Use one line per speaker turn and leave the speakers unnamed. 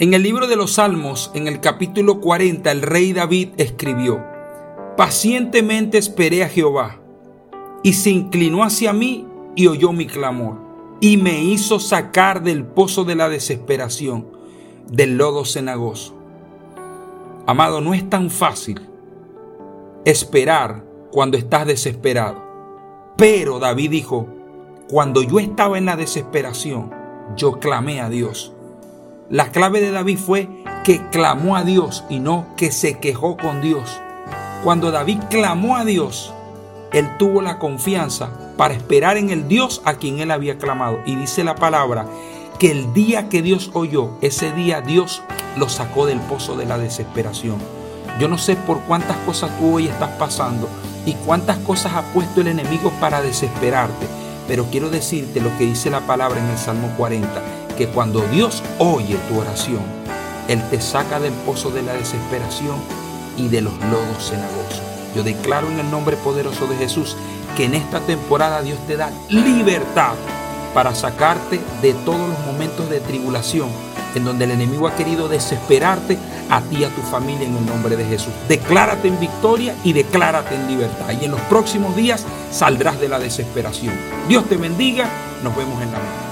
En el libro de los Salmos, en el capítulo 40, el rey David escribió, Pacientemente esperé a Jehová, y se inclinó hacia mí y oyó mi clamor, y me hizo sacar del pozo de la desesperación, del lodo cenagoso. Amado, no es tan fácil esperar cuando estás desesperado. Pero David dijo, cuando yo estaba en la desesperación, yo clamé a Dios la clave de David fue que clamó a Dios y no que se quejó con Dios. Cuando David clamó a Dios, él tuvo la confianza para esperar en el Dios a quien él había clamado. Y dice la palabra que el día que Dios oyó, ese día Dios lo sacó del pozo de la desesperación. Yo no sé por cuántas cosas tú hoy estás pasando y cuántas cosas ha puesto el enemigo para desesperarte. Pero quiero decirte lo que dice la palabra en el Salmo 40 que cuando Dios oye tu oración, Él te saca del pozo de la desesperación y de los lodos cenagosos. Yo declaro en el nombre poderoso de Jesús que en esta temporada Dios te da libertad para sacarte de todos los momentos de tribulación en donde el enemigo ha querido desesperarte a ti y a tu familia en el nombre de Jesús. Declárate en victoria y declárate en libertad. Y en los próximos días saldrás de la desesperación. Dios te bendiga. Nos vemos en la mañana.